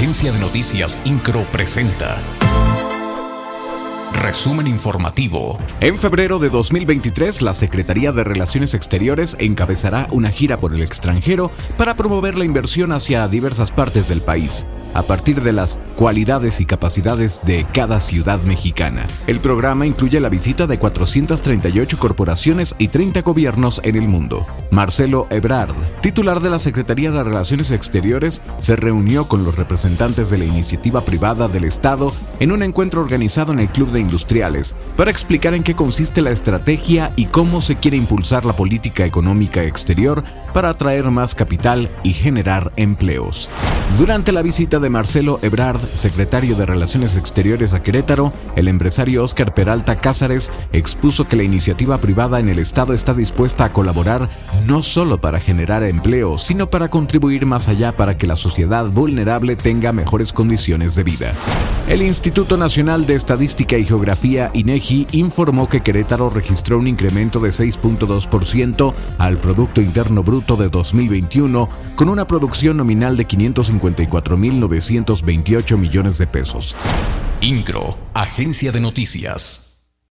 Agencia de Noticias Incro presenta. Resumen informativo. En febrero de 2023, la Secretaría de Relaciones Exteriores encabezará una gira por el extranjero para promover la inversión hacia diversas partes del país a partir de las cualidades y capacidades de cada ciudad mexicana. El programa incluye la visita de 438 corporaciones y 30 gobiernos en el mundo. Marcelo Ebrard, titular de la Secretaría de Relaciones Exteriores, se reunió con los representantes de la iniciativa privada del Estado en un encuentro organizado en el Club de Industriales para explicar en qué consiste la estrategia y cómo se quiere impulsar la política económica exterior para atraer más capital y generar empleos. Durante la visita de Marcelo Ebrard, secretario de Relaciones Exteriores a Querétaro, el empresario Óscar Peralta Cázares expuso que la iniciativa privada en el Estado está dispuesta a colaborar no solo para generar empleo, sino para contribuir más allá para que la sociedad vulnerable tenga mejores condiciones de vida. El Instituto Nacional de Estadística y Geografía, INEGI, informó que Querétaro registró un incremento de 6.2% al Producto Interno Bruto de 2021, con una producción nominal de 554.928 millones de pesos. INCRO, Agencia de Noticias.